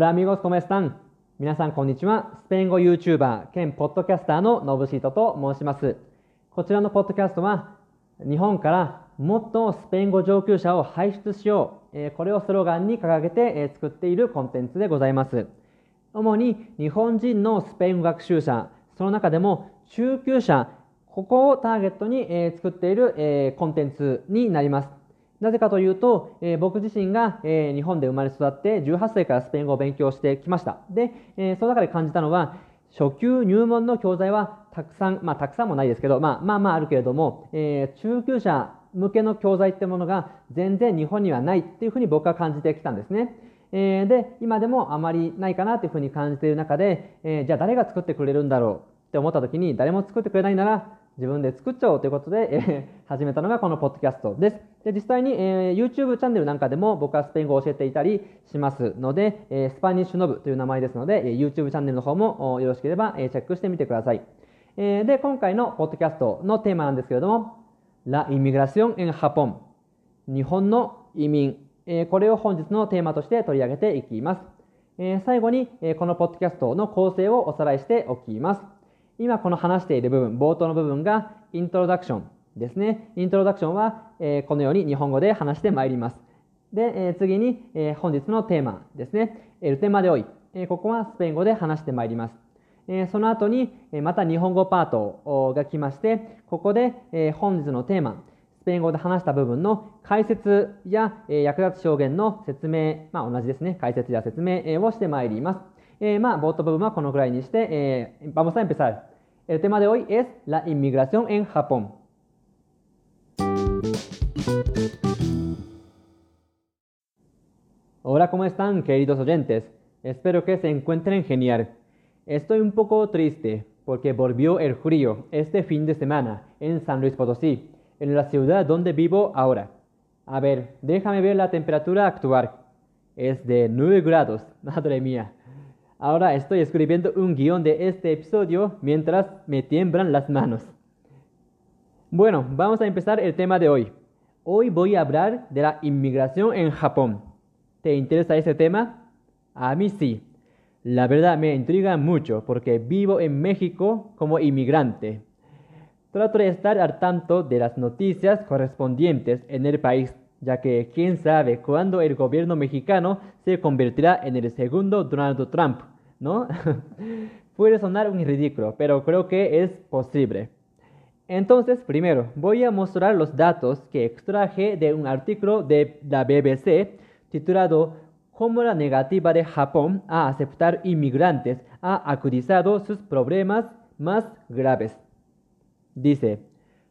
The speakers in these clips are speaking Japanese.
Hola amigos, ¿cómo están? 皆さんこんにちは。スペイン語 YouTuber 兼ポッドキャスターのノブシートと申します。こちらのポッドキャストは日本からもっとスペイン語上級者を輩出しよう。これをスローガンに掲げて作っているコンテンツでございます。主に日本人のスペイン語学習者、その中でも中級者、ここをターゲットに作っているコンテンツになります。なぜかというと、えー、僕自身が、えー、日本で生まれ育って18歳からスペイン語を勉強してきました。で、えー、その中で感じたのは、初級入門の教材はたくさん、まあたくさんもないですけど、まあまあまああるけれども、えー、中級者向けの教材ってものが全然日本にはないっていうふうに僕は感じてきたんですね。えー、で、今でもあまりないかなというふうに感じている中で、えー、じゃあ誰が作ってくれるんだろうって思った時に誰も作ってくれないなら自分で作っちゃおうということで、えー、始めたのがこのポッドキャストです。で実際に、えー、YouTube チャンネルなんかでも僕はスペイン語を教えていたりしますので、えー、スパニッシュノブという名前ですので、えー、YouTube チャンネルの方もよろしければ、えー、チェックしてみてください。えー、で、今回のポッドキャストのテーマなんですけれども、La inmigración en Japón 日本の移民、えー、これを本日のテーマとして取り上げていきます。えー、最後に、えー、このポッドキャストの構成をおさらいしておきます。今この話している部分、冒頭の部分がイントロダクションですね。イントロダクションは、えー、このように日本語で話してまいります。で、えー、次に、えー、本日のテーマですね。エルテマでおい。え、ここはスペイン語で話してまいります。え、その後に、えまた日本語パートが来まして、ここで、え、本日のテーマ、スペイン語で話した部分の解説や、え、役立つ証言の説明、まあ同じですね。解説や説明、え、をしてまいります。え、まあ冒頭部分はこのぐらいにして、えー、vamos a empezar. El tema de hoy es la inmigración en Japón. Hola, ¿cómo están, queridos oyentes? Espero que se encuentren genial. Estoy un poco triste porque volvió el frío este fin de semana en San Luis Potosí, en la ciudad donde vivo ahora. A ver, déjame ver la temperatura actual. Es de 9 grados, madre mía. Ahora estoy escribiendo un guion de este episodio mientras me tiemblan las manos. Bueno, vamos a empezar el tema de hoy. Hoy voy a hablar de la inmigración en Japón. ¿Te interesa ese tema? A mí sí. La verdad me intriga mucho porque vivo en México como inmigrante. Trato de estar al tanto de las noticias correspondientes en el país, ya que quién sabe cuándo el gobierno mexicano se convertirá en el segundo Donald Trump ¿no? Puede sonar un ridículo, pero creo que es posible. Entonces, primero, voy a mostrar los datos que extraje de un artículo de la BBC titulado Cómo la negativa de Japón a aceptar inmigrantes ha acudizado sus problemas más graves. Dice,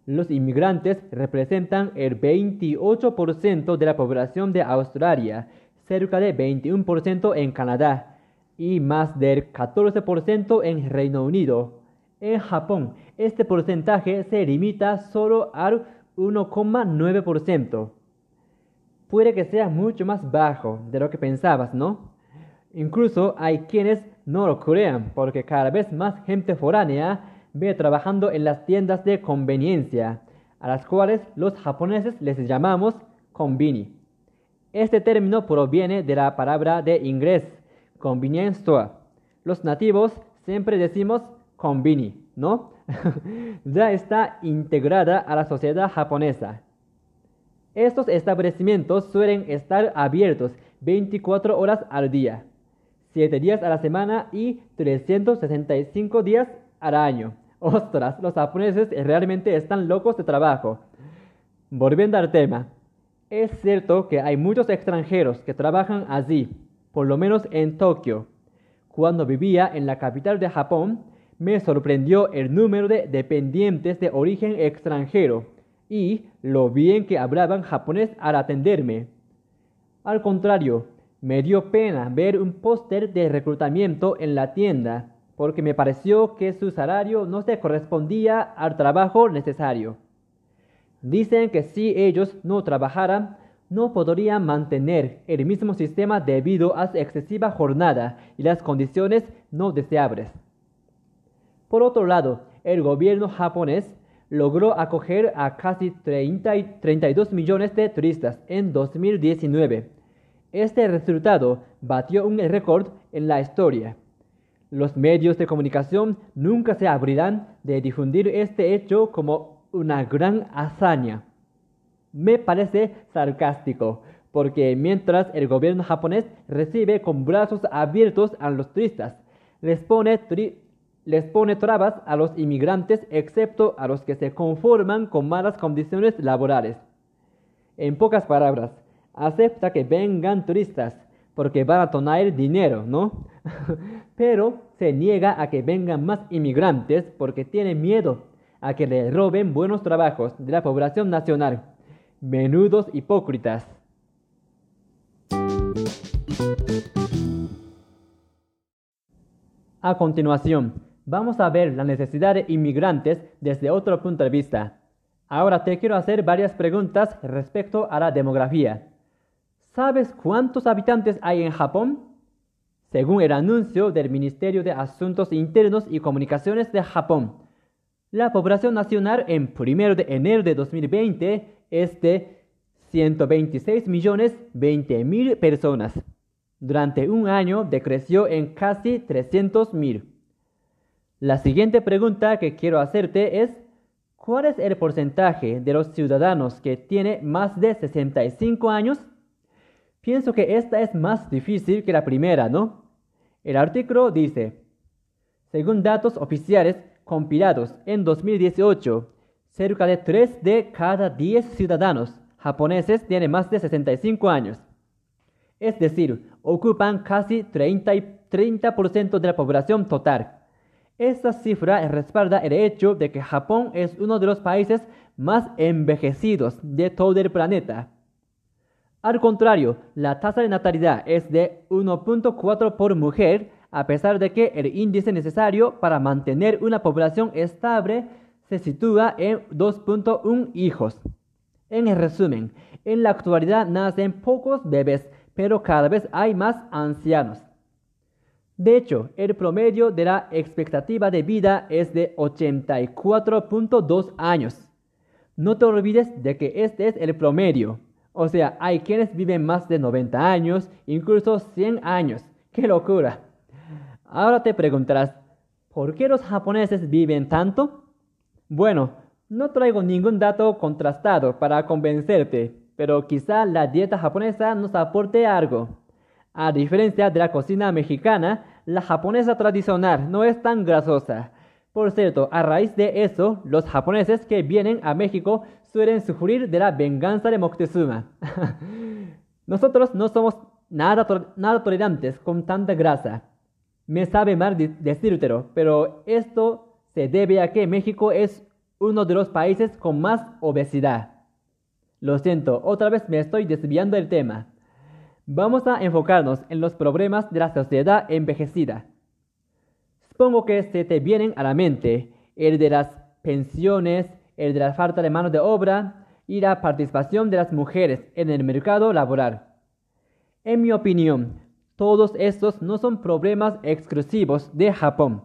los inmigrantes representan el 28% de la población de Australia, cerca de 21% en Canadá y más del 14% en Reino Unido. En Japón, este porcentaje se limita solo al 1,9%. Puede que sea mucho más bajo de lo que pensabas, ¿no? Incluso hay quienes no lo crean porque cada vez más gente foránea ve trabajando en las tiendas de conveniencia, a las cuales los japoneses les llamamos konbini. Este término proviene de la palabra de inglés convenience store. Los nativos siempre decimos conveni, ¿no? ya está integrada a la sociedad japonesa. Estos establecimientos suelen estar abiertos 24 horas al día, 7 días a la semana y 365 días al año. Ostras, los japoneses realmente están locos de trabajo. Volviendo al tema, es cierto que hay muchos extranjeros que trabajan allí, por lo menos en Tokio. Cuando vivía en la capital de Japón, me sorprendió el número de dependientes de origen extranjero y lo bien que hablaban japonés al atenderme. Al contrario, me dio pena ver un póster de reclutamiento en la tienda, porque me pareció que su salario no se correspondía al trabajo necesario. Dicen que si ellos no trabajaran, no podría mantener el mismo sistema debido a su excesiva jornada y las condiciones no deseables. Por otro lado, el gobierno japonés logró acoger a casi 32 millones de turistas en 2019. Este resultado batió un récord en la historia. Los medios de comunicación nunca se abrirán de difundir este hecho como una gran hazaña. Me parece sarcástico, porque mientras el gobierno japonés recibe con brazos abiertos a los turistas, les pone, les pone trabas a los inmigrantes excepto a los que se conforman con malas condiciones laborales. En pocas palabras, acepta que vengan turistas porque van a donar dinero, ¿no? Pero se niega a que vengan más inmigrantes porque tiene miedo a que le roben buenos trabajos de la población nacional. Menudos hipócritas. A continuación, vamos a ver la necesidad de inmigrantes desde otro punto de vista. Ahora te quiero hacer varias preguntas respecto a la demografía. ¿Sabes cuántos habitantes hay en Japón? Según el anuncio del Ministerio de Asuntos Internos y Comunicaciones de Japón, la población nacional en 1 de enero de 2020 es de 126 millones 20 mil personas. Durante un año decreció en casi 300 mil. La siguiente pregunta que quiero hacerte es, ¿cuál es el porcentaje de los ciudadanos que tiene más de 65 años? Pienso que esta es más difícil que la primera, ¿no? El artículo dice, según datos oficiales compilados en 2018, cerca de 3 de cada 10 ciudadanos japoneses tienen más de 65 años. Es decir, ocupan casi 30%, 30 de la población total. Esta cifra respalda el hecho de que Japón es uno de los países más envejecidos de todo el planeta. Al contrario, la tasa de natalidad es de 1.4 por mujer, a pesar de que el índice necesario para mantener una población estable se sitúa en 2.1 hijos. En resumen, en la actualidad nacen pocos bebés, pero cada vez hay más ancianos. De hecho, el promedio de la expectativa de vida es de 84.2 años. No te olvides de que este es el promedio. O sea, hay quienes viven más de 90 años, incluso 100 años. ¡Qué locura! Ahora te preguntarás, ¿por qué los japoneses viven tanto? Bueno, no traigo ningún dato contrastado para convencerte, pero quizá la dieta japonesa nos aporte algo. A diferencia de la cocina mexicana, la japonesa tradicional no es tan grasosa. Por cierto, a raíz de eso, los japoneses que vienen a México suelen sufrir de la venganza de Moctezuma. Nosotros no somos nada, nada tolerantes con tanta grasa. Me sabe mal decírtelo, pero esto se debe a que México es uno de los países con más obesidad. Lo siento, otra vez me estoy desviando del tema. Vamos a enfocarnos en los problemas de la sociedad envejecida. Supongo que se te vienen a la mente el de las pensiones, el de la falta de mano de obra y la participación de las mujeres en el mercado laboral. En mi opinión, todos estos no son problemas exclusivos de Japón,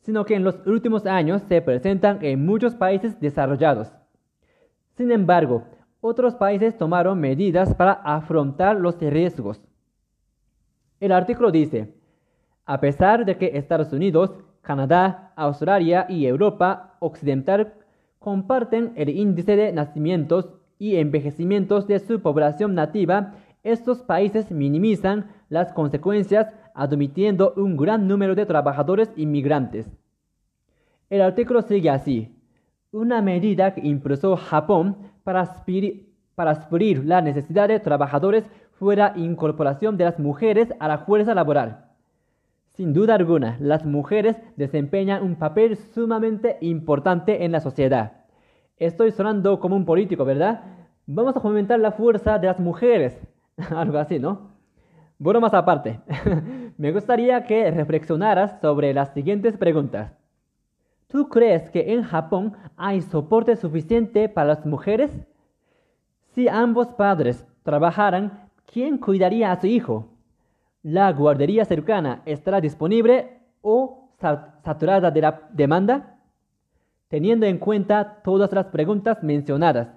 sino que en los últimos años se presentan en muchos países desarrollados. Sin embargo, otros países tomaron medidas para afrontar los riesgos. El artículo dice, a pesar de que Estados Unidos, Canadá, Australia y Europa Occidental comparten el índice de nacimientos y envejecimientos de su población nativa, estos países minimizan las consecuencias admitiendo un gran número de trabajadores inmigrantes. El artículo sigue así. Una medida que impulsó Japón para suplir la necesidad de trabajadores fue la incorporación de las mujeres a la fuerza laboral. Sin duda alguna, las mujeres desempeñan un papel sumamente importante en la sociedad. Estoy sonando como un político, ¿verdad? Vamos a fomentar la fuerza de las mujeres. Algo así, ¿no? Bueno, más aparte, me gustaría que reflexionaras sobre las siguientes preguntas. ¿Tú crees que en Japón hay soporte suficiente para las mujeres? Si ambos padres trabajaran, ¿quién cuidaría a su hijo? ¿La guardería cercana estará disponible o saturada de la demanda? Teniendo en cuenta todas las preguntas mencionadas,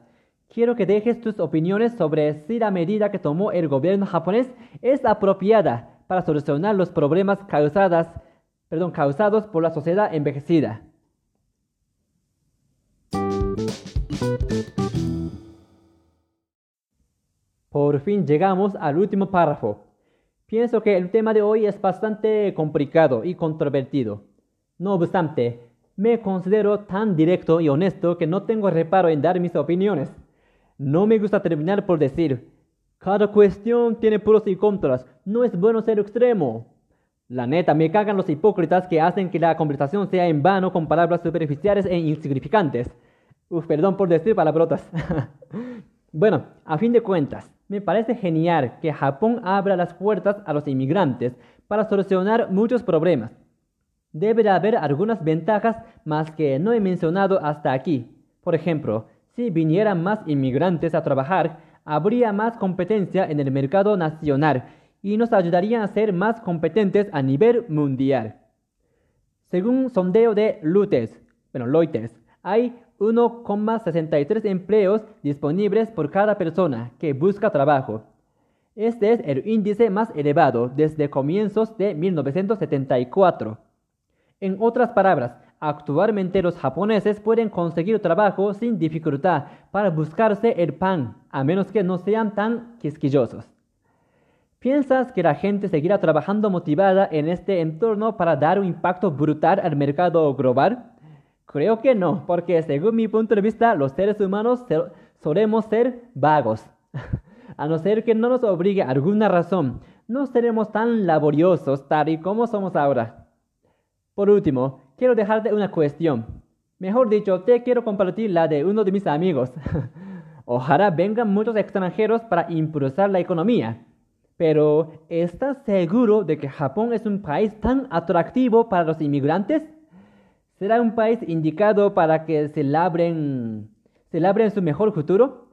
quiero que dejes tus opiniones sobre si la medida que tomó el gobierno japonés es apropiada para solucionar los problemas causadas, perdón, causados por la sociedad envejecida. Por fin llegamos al último párrafo. Pienso que el tema de hoy es bastante complicado y controvertido. No obstante, me considero tan directo y honesto que no tengo reparo en dar mis opiniones. No me gusta terminar por decir, cada cuestión tiene pros y contras, no es bueno ser extremo. La neta, me cagan los hipócritas que hacen que la conversación sea en vano con palabras superficiales e insignificantes. Uf, perdón por decir palabrotas. bueno, a fin de cuentas, me parece genial que Japón abra las puertas a los inmigrantes para solucionar muchos problemas. Debe de haber algunas ventajas más que no he mencionado hasta aquí. Por ejemplo, si vinieran más inmigrantes a trabajar, habría más competencia en el mercado nacional y nos ayudarían a ser más competentes a nivel mundial. Según sondeo de Reuters, bueno, Reuters hay 1,63 empleos disponibles por cada persona que busca trabajo. Este es el índice más elevado desde comienzos de 1974. En otras palabras, actualmente los japoneses pueden conseguir trabajo sin dificultad para buscarse el pan, a menos que no sean tan quisquillosos. ¿Piensas que la gente seguirá trabajando motivada en este entorno para dar un impacto brutal al mercado global? Creo que no, porque según mi punto de vista, los seres humanos solemos ser vagos. a no ser que no nos obligue alguna razón, no seremos tan laboriosos tal y como somos ahora. Por último, quiero dejarte una cuestión. Mejor dicho, te quiero compartir la de uno de mis amigos. Ojalá vengan muchos extranjeros para impulsar la economía. Pero, ¿estás seguro de que Japón es un país tan atractivo para los inmigrantes? ¿Será un país indicado para que se labren, se labren su mejor futuro?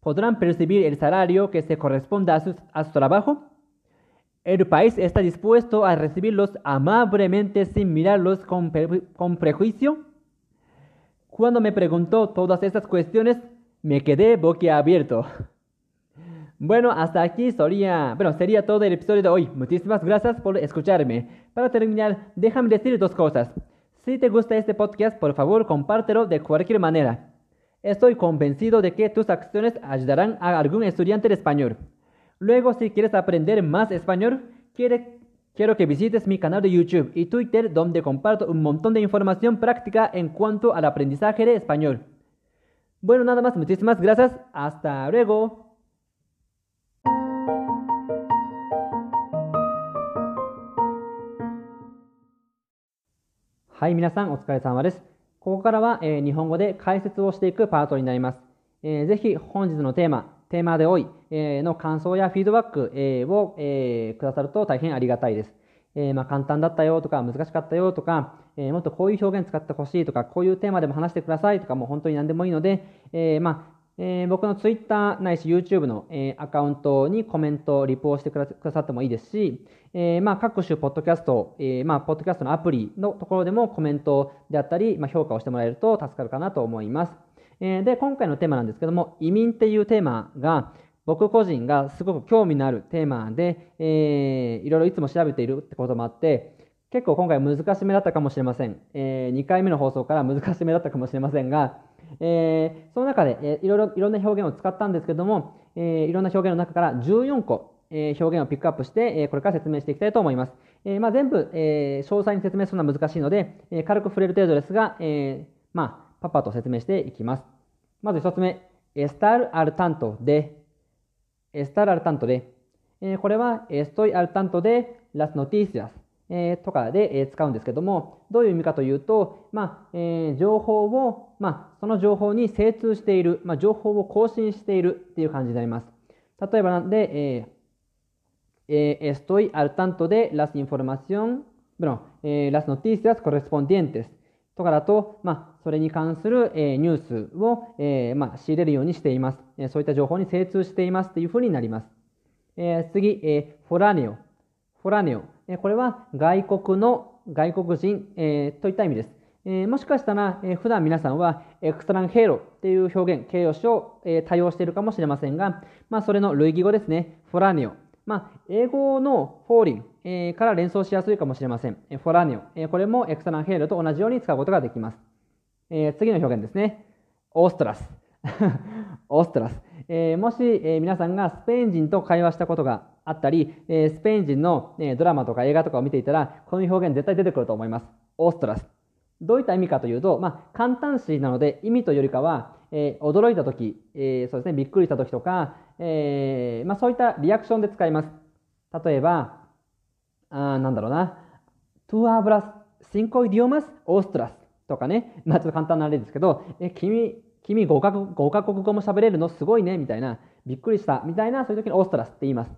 ¿Podrán percibir el salario que se corresponda a su, a su trabajo? ¿El país está dispuesto a recibirlos amablemente sin mirarlos con, con prejuicio? Cuando me preguntó todas estas cuestiones, me quedé boquiabierto. Bueno, hasta aquí sería, bueno, sería todo el episodio de hoy. Muchísimas gracias por escucharme. Para terminar, déjame decir dos cosas. Si te gusta este podcast, por favor, compártelo de cualquier manera. Estoy convencido de que tus acciones ayudarán a algún estudiante de español. Luego, si quieres aprender más español, quiero que visites mi canal de YouTube y Twitter, donde comparto un montón de información práctica en cuanto al aprendizaje de español. Bueno, nada más, muchísimas gracias. Hasta luego. はい、皆さんお疲れ様です。ここからは、えー、日本語で解説をしていくパートになります。えー、ぜひ本日のテーマ、テーマで多い、えー、の感想やフィードバック、えー、を、え、くださると大変ありがたいです。え、まあ、簡単だったよとか難しかったよとか、え、もっとこういう表現使ってほしいとか、こういうテーマでも話してくださいとか、もう本当に何でもいいので、え、まあ、えー、僕の Twitter ないし YouTube の、えー、アカウントにコメント、リポをしてくださってもいいですし、えー、まあ、各種ポッドキャスト、えー、まあ、ポッドキャストのアプリのところでもコメントであったり、まあ、評価をしてもらえると助かるかなと思います。えー、で、今回のテーマなんですけども、移民っていうテーマが、僕個人がすごく興味のあるテーマで、えー、いろいろいつも調べているってこともあって、結構今回難しめだったかもしれません。えー、2回目の放送から難しめだったかもしれませんが、えー、その中で、えー、いろいろいろんな表現を使ったんですけども、えー、いろんな表現の中から14個、え、表現をピックアップして、え、これから説明していきたいと思います。えまあ、全部、え、詳細に説明するのは難しいので、え、軽く触れる程度ですが、え、まあ、パパと説明していきます。まず一つ目、estar al tanto de, estar al tanto de、え、これは estoy al tanto de las noticias え、とかで、え、使うんですけども、どういう意味かというと、まあえー、情報を、まあ、その情報に精通している、まあ、情報を更新しているっていう感じになります。例えばなんで、えーえー、estoy al tanto de las información, bueno, eh, las noticias correspondientes とかだと、まあ、それに関する、えー、ニュースを、えーまあ、仕入れるようにしています、えー。そういった情報に精通していますというふうになります。えー、次、えー、フォラネオ。フォラネオ。これは外国の外国人、えー、といった意味です。えー、もしかしたら、えー、普段皆さんはエクストランヘイロっていう表現、形容詞を、えー、多用しているかもしれませんが、まあ、それの類義語ですね。フォラニオ。まあ、英語のフォーリン、えー、から連想しやすいかもしれません。えフォラニオ。えー、これもエクストランヘイロと同じように使うことができます。えー、次の表現ですね。オーストラス。オーストラス。え、もし、え、皆さんがスペイン人と会話したことがあったり、え、スペイン人の、えドラマとか映画とかを見ていたら、この表現絶対出てくると思います。オーストラス。どういった意味かというと、まあ、簡単詞なので意味というよりかは、えー、驚いた時、えー、そうですね、びっくりした時とか、えー、まあ、そういったリアクションで使います。例えば、あなんだろうな、Tú hablas、cinco idiomas、ostras とかね、まあ、ちょっと簡単な例ですけど、え君、君5カ国 ,5 カ国語も喋れるの？すごいね、みたいな、びっくりした、みたいな、そういう時に ostras って言います。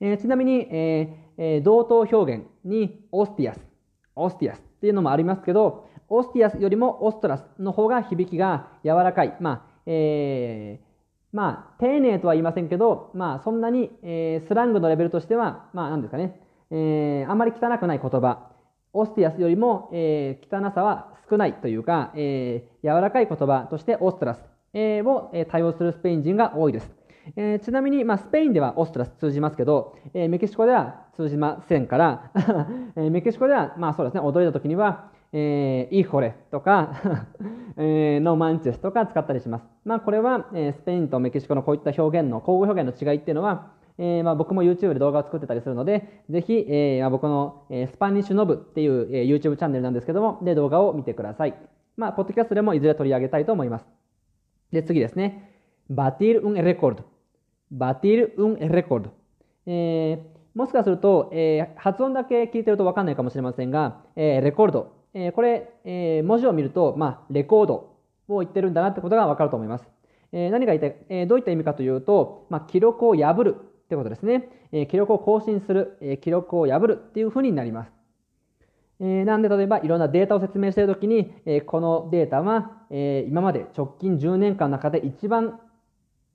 えー、ちなみに、えーえー、同等表現に hostias、hostias っていうのもありますけど、 hostias よりも ostras の方が響きが柔らかい。まあ、えー、まあ、丁寧とは言いませんけど、まあ、そんなに、えー、スラングのレベルとしては、まあ、なんですかね、えー、あんまり汚くない言葉。オスティアスよりも、えー、汚さは少ないというか、えー、柔らかい言葉としてオストラス、えー、を、えー、多用するスペイン人が多いです。えー、ちなみに、まあ、スペインではオストラス通じますけど、えー、メキシコでは通じませんから、えー、メキシコでは、まあそうですね、驚いた時には、えー、イホレとか えー、ノーマンチェスとか使ったりします。まあ、これは、えー、スペインとメキシコのこういった表現の、交互表現の違いっていうのは、えーまあ、僕も YouTube で動画を作ってたりするので、ぜひ、えー、僕の、えー、スパニッシュノブっていう、えー、YouTube チャンネルなんですけども、で、動画を見てください。まあ、ポッドキャストでもいずれ取り上げたいと思います。で、次ですね。バティル・ウン・レコード。バティル・ウン・レコード。えー、もしかすると、えー、発音だけ聞いてるとわかんないかもしれませんが、えー、レコード。え、これ、え、文字を見ると、まあ、レコードを言ってるんだなってことがわかると思います。え、何が言いた、え、どういった意味かというと、まあ、記録を破るってことですね。え、記録を更新する、え、記録を破るっていうふうになります。え、なんで例えばいろんなデータを説明しているときに、え、このデータは、え、今まで直近10年間の中で一番、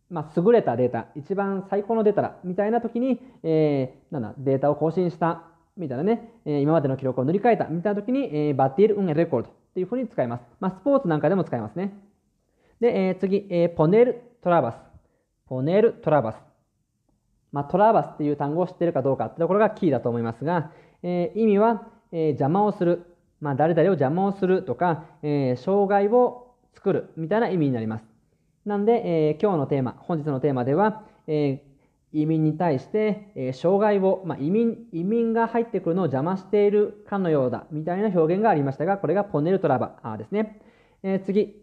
まあ、優れたデータ、一番最高のデータだみたいなときに、えー、なんだ、データを更新したみたいなね、え、今までの記録を塗り替えたみたいなときに、え、バッティール・ウン・レコードっていうふうに使います。まあ、スポーツなんかでも使いますね。で、え、次、え、ポネル・トラバス。ポネル・トラバス。まあ、トラバスっていう単語を知ってるかどうかってところがキーだと思いますが、え、意味は、え、邪魔をする。まあ、誰々を邪魔をするとか、え、障害を作るみたいな意味になります。なんで、え、今日のテーマ、本日のテーマでは、え、移民に対して、え、障害を、まあ、移民、移民が入ってくるのを邪魔しているかのようだ、みたいな表現がありましたが、これがポネルトラバですね。えー、次、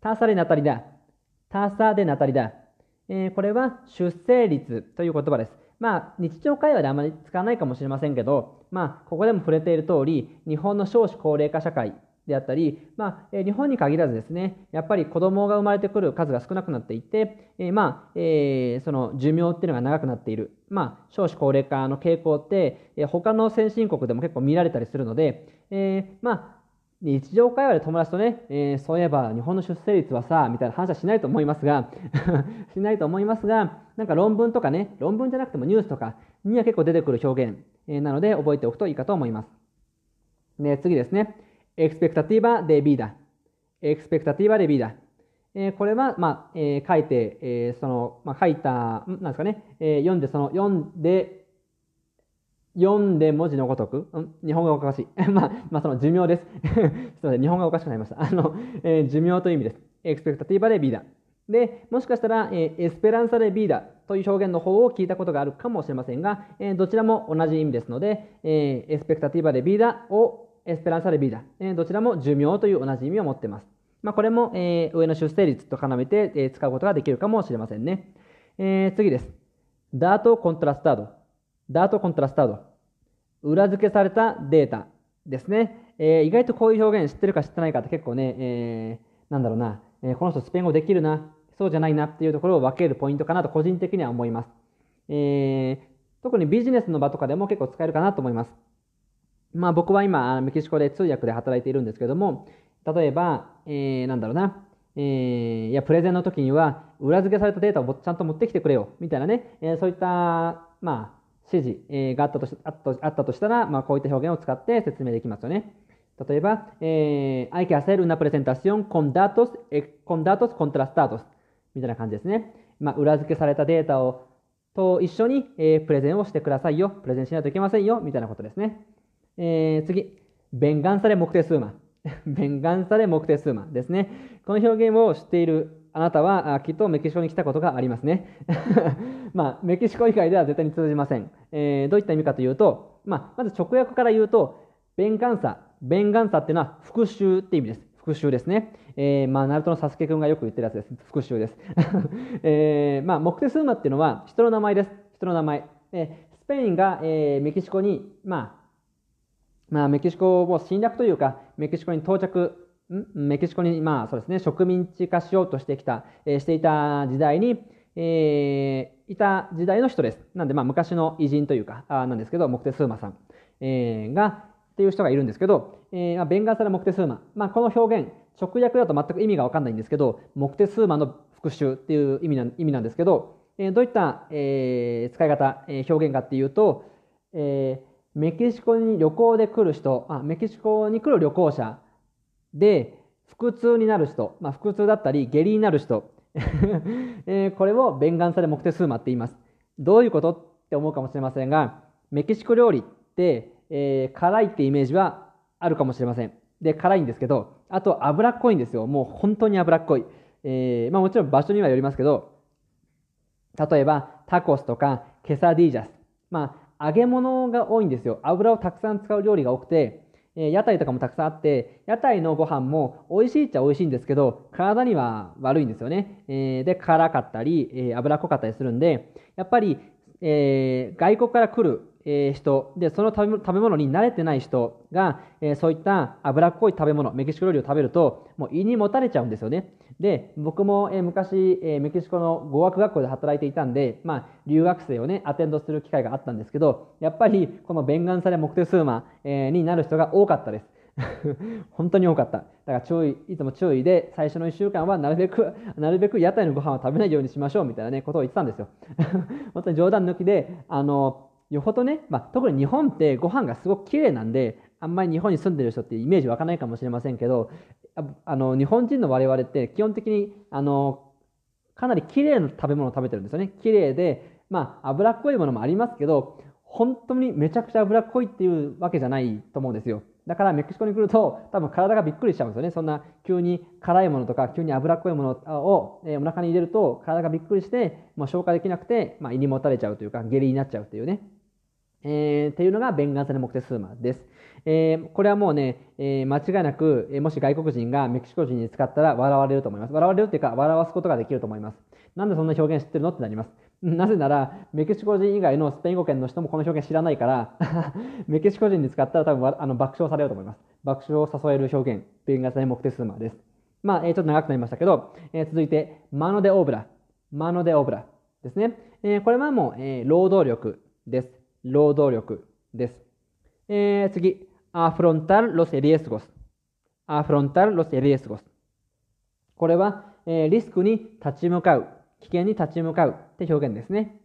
ターサでナタリダ。ターサでナタリダ。えー、これは出生率という言葉です。まあ、日常会話であまり使わないかもしれませんけど、まあ、ここでも触れている通り、日本の少子高齢化社会であったり、まあ、日本に限らずですね、やっぱり子供が生まれてくる数が少なくなっていて、えー、まあ、えー、その寿命っていうのが長くなっている。まあ、少子高齢化の傾向って、えー、他の先進国でも結構見られたりするので、え、まあ、日常会話で友達とね、えー、そういえば日本の出生率はさ、みたいな話はしないと思いますが しないと思いますが、なんか論文とかね、論文じゃなくてもニュースとかには結構出てくる表現、えー、なので覚えておくといいかと思います。で、次ですね。エクスペクタティバデビーダ。エクスペクタティバデビーダ。えー、これは、まあ、えー、書いて、えー、その、まあ、書いた、なんですかね、えー、読んで、その、読んで、読んで文字のごとく、ん、日本語がおかしい。まあ、まあ、その寿命です。すみません、日本語がおかしくなりました。あの、えー、寿命という意味です。エクスペクタティバでビーダ。で、もしかしたら、えー、エスペランサでビーダという表現の方を聞いたことがあるかもしれませんが、えー、どちらも同じ意味ですので、えー、エスペクタティバでビーダをエスペランサでビーダ、え、どちらも寿命という同じ意味を持っています。まあ、これも、え、上の出生率と絡めて、え、使うことができるかもしれませんね。え、次です。ダートコントラスタード。ダートコントラスタード。裏付けされたデータですね。え、意外とこういう表現知ってるか知ってないかって結構ね、え、なんだろうな、え、この人スペイン語できるな、そうじゃないなっていうところを分けるポイントかなと個人的には思います。えー、特にビジネスの場とかでも結構使えるかなと思います。まあ僕は今、メキシコで通訳で働いているんですけども、例えば、えー、なんだろうな、えー、いや、プレゼンの時には、裏付けされたデータをちゃんと持ってきてくれよ、みたいなね、えー、そういった、まあ、指示があったとしあったとしたら、まあ、こういった表現を使って説明できますよね。例えば、えー、hay que hacer una presentación con datos, con datos contrastados みたいな感じですね。まあ、裏付けされたデータをと一緒に、えー、プレゼンをしてくださいよ。プレゼンしないといけませんよ。みたいなことですね。えー、次。弁願され目的数マ。弁願され目的数マですね。この表現を知っているあなたはきっとメキシコに来たことがありますね。まあ、メキシコ以外では絶対に通じません。えー、どういった意味かというと、まあ、まず直訳から言うと、弁願さ、弁願さっていうのは復讐って意味です。復讐ですね。えー、まあ、ナルトのサスケ君がよく言ってるやつです。復讐です。えー、まあ、モクテスーマっていうのは人の名前です。人の名前。えー、スペインが、えー、メキシコに、まあ、まあ、メキシコを侵略というか、メキシコに到着メキシコに、まあそうですね、植民地化しようとしてきた、えー、していた時代に、えー、いた時代の人です。なんで、まあ昔の偉人というか、あなんですけど、モクテスーマさん、えー、が、っていう人がいるんですけど、えー、ベンガーサラ・モクテスーマ。まあこの表現、直訳だと全く意味がわかんないんですけど、モクテスーマの復讐っていう意味な意味なんですけど、えー、どういった、えー、使い方、えー、表現かっていうと、えー、メキシコに旅行で来る人、あメキシコに来る旅行者で、腹痛になる人、まあ、腹痛だったり、下痢になる人、えー、これを弁願され目的数マって言います。どういうことって思うかもしれませんが、メキシコ料理って、えー、辛いってイメージはあるかもしれません。で、辛いんですけど、あと脂っこいんですよ。もう本当に脂っこい。えー、まあもちろん場所にはよりますけど、例えばタコスとかケサディージャス。まあ揚げ物が多いんですよ。油をたくさん使う料理が多くて、え屋台とかもたくさんあって、屋台のご飯も美味しいっちゃ美味しいんですけど、体には悪いんですよね。えで、辛かったり、え脂っこかったりするんで、やっぱり、えー、外国から来る、え人で、その食べ物に慣れてない人が、えそういった脂っこい食べ物、メキシコ料理を食べると、もう胃にもたれちゃうんですよね。で、僕も、え昔、えメキシコの語学学校で働いていたんで、まあ、留学生をね、アテンドする機会があったんですけど、やっぱり、この弁願され目的数マ、えになる人が多かったです。本当に多かった。だから注意、いつも注意で、最初の1週間はなるべく、なるべく屋台のご飯を食べないようにしましょうみたいなね、ことを言ってたんですよ。本当に冗談抜きで、あの、よほどね、まあ、特に日本ってご飯がすごく綺麗なんで、あんまり日本に住んでる人ってイメージ湧かないかもしれませんけど、あの日本人の我々って基本的にあのかなり綺麗な食べ物を食べてるんですよね。綺麗で、まあ、脂っこいものもありますけど、本当にめちゃくちゃ脂っこいっていうわけじゃないと思うんですよ。だからメキシコに来ると多分体がびっくりしちゃうんですよね。そんな急に辛いものとか急に脂っこいものを、えお腹に入れると体がびっくりしてもう消化できなくて、まあ、胃にもたれちゃうというか下痢になっちゃうというね。えー、っていうのがベンガンサネ目的数マです。えー、これはもうね、えー、間違いなく、えー、もし外国人がメキシコ人に使ったら笑われると思います。笑われるっていうか、笑わすことができると思います。なんでそんな表現知ってるの？ってなります。なぜなら、メキシコ人以外のスペイン語圏の人もこの表現知らないから、メキシコ人に使ったら多分あの爆笑されると思います。爆笑を誘える表現、ベンガンサネ目的数マです。まあ、えー、ちょっと長くなりましたけど、えー、続いて、マノデオブラ。マノデオブラですね。えー、これはもう、えー、労働力です。労働力です。えー、次、afrontar los riesgos。afrontar los riesgos。これは、えー、リスクに立ち向かう、危険に立ち向かうって表現ですね。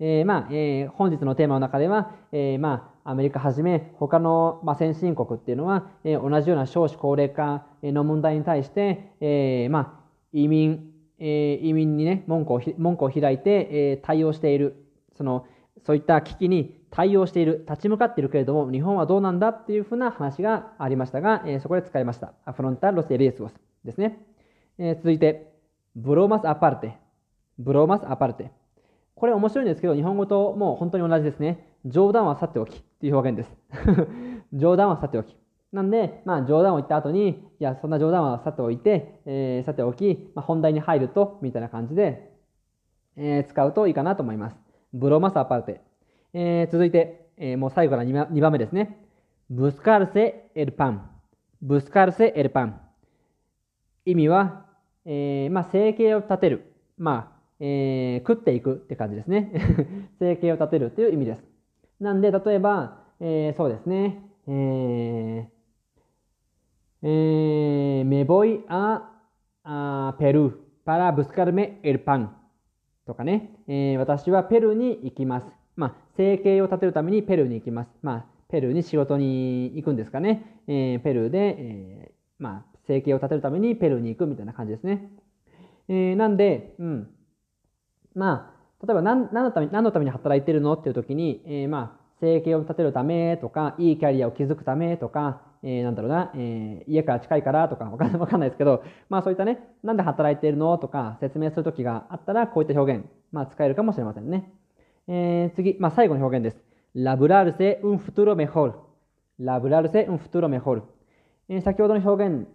えー、まあ、えー、本日のテーマの中では、えー、まあ、アメリカはじめ、他の、まあ、先進国っていうのは、えー、同じような少子高齢化の問題に対して、えー、まあ、移民、えー、移民にね、門戸を門戸を開いて、えー、対応している、その、そういった危機に対応している、立ち向かっているけれども、日本はどうなんだっていうふうな話がありましたが、えー、そこで使いました。アフロンタロスエリエスゴスですね。えー、続いて、ブローマスアパルテ。ブローマスアパルテ。これ面白いんですけど、日本語ともう本当に同じですね。冗談はさておきっていう表現です。冗談はさておき。なんで、まあ冗談を言った後に、いや、そんな冗談はさておいて、えー、さておき、まあ、本題に入ると、みたいな感じで、えー、使うといいかなと思います。ブローマスアパルテ。えー、続いて、えー、もう最後から 2, 2番目ですね。ブスカルセ・エルパン。ブスカルセ・エルパン。意味は、えー、まあ、生計を立てる。まあ、えー、食っていくって感じですね。生計を立てるっていう意味です。なんで、例えば、えー、そうですね。えー、えー、me voy a, a Perú para buscarme el pan とかね、えー、私はペルーに行きます。まあ、生計を立てるためにペルーに行きます。まあ、ペルーに仕事に行くんですかね。えー、ペルーで、えー、まあ、生計を立てるためにペルーに行くみたいな感じですね。えー、なんで、うん。まあ、例えば何何のために何のために働いてるのっていう時に、えー、まあ、生計を立てるためとか、いいキャリアを築くためとか、えー、なんだろうな、えー、家から近いからとか わかんないですけど、まあそういったね、なんで働いているのとか説明するときがあったら、こういった表現、まあ使えるかもしれませんね。えー、次、まあ、最後の表現です。ラブラルセ・ウン・フトゥロ・メホル。ラブラルセ・ウン・フトゥロ・メホル。先ほどの表現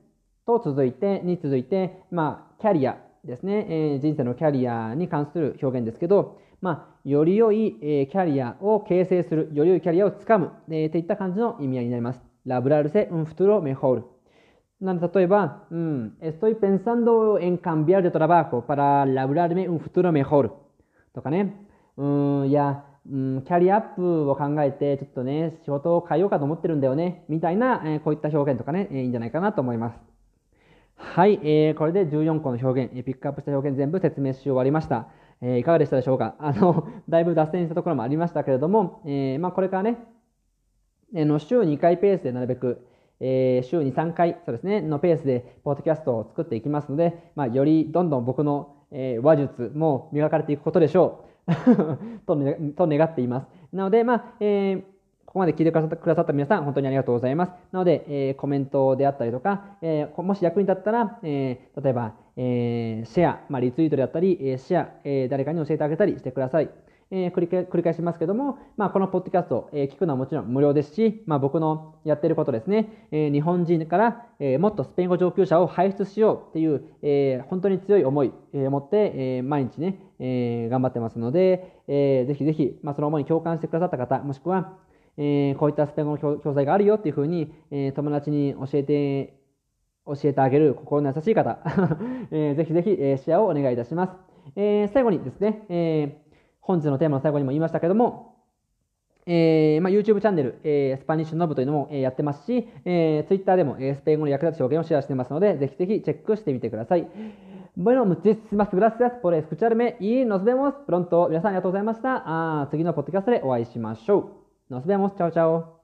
と続いて、に続いて、まあ、キャリアですね、えー。人生のキャリアに関する表現ですけど、まあ、より良い、えー、キャリアを形成する、より良いキャリアをつかむ、えー、といった感じの意味合いになります。ラブラルセ・ウン・フトゥロ・メホル。なんで、例えば、うん、estoy pensando en cambiar de trabajo para labrarme un futuro mejor とかね。うん、いや、うん、キャリアアップを考えて、ちょっとね、仕事を変えようかと思ってるんだよね、みたいな、えー、こういった表現とかね、えー、いいんじゃないかなと思います。はい、えー、これで14個の表現、え、ピックアップした表現全部説明し終わりました。え、いかがでしたでしょうか？あの、だいぶ脱線したところもありましたけれども、え、まあこれからね、え、の週2回ペースでなるべく、えー、週に3回、そうですね、のペースで、ポッドキャストを作っていきますので、まあ、よりどんどん僕の、え、話術も磨かれていくことでしょう。と、と願っています。なので、まあ、えー、ここまで聞いてくださった皆さん、本当にありがとうございます。なので、えー、コメントであったりとか、えー、もし役に立ったら、えー、例えば、えー、シェア、まあ、リツイートであったり、え、シェア、えー、誰かに教えてあげたりしてください。えー、繰り繰り返しますけども、まあ、このポッドキャスト、えー、聞くのはもちろん無料ですし、まあ、僕のやってることですね、えー、日本人から、えー、もっとスペイン語上級者を輩出しようっていう、えー、本当に強い思いを、えー、持って、えー、毎日ね、えー、頑張ってますので、えー、ぜひぜひ、まあ、その思いに共感してくださった方、もしくは、えー、こういったスペイン語の教材があるよっていうふうに、えー、友達に教えて、教えてあげる心の優しい方、えー、ぜひぜひ、えー、シェアをお願いいたします。えー、最後にですね、えー本日のテーマの最後にも言いましたけども、えーまあ、YouTube チャンネル、えー、スパニッシュノブというのも、えー、やってますし、えー、Twitter でも、えー、スペイン語の役立つ表現をシェアしてますので、ぜひぜひチェックしてみてください。Bueno, muchísimas gracias por escucharme y nos vemos pronto. 皆さんありがとうございました。あ次のポッドキャストでお会いしましょう。Nos vemos. Chao, chao.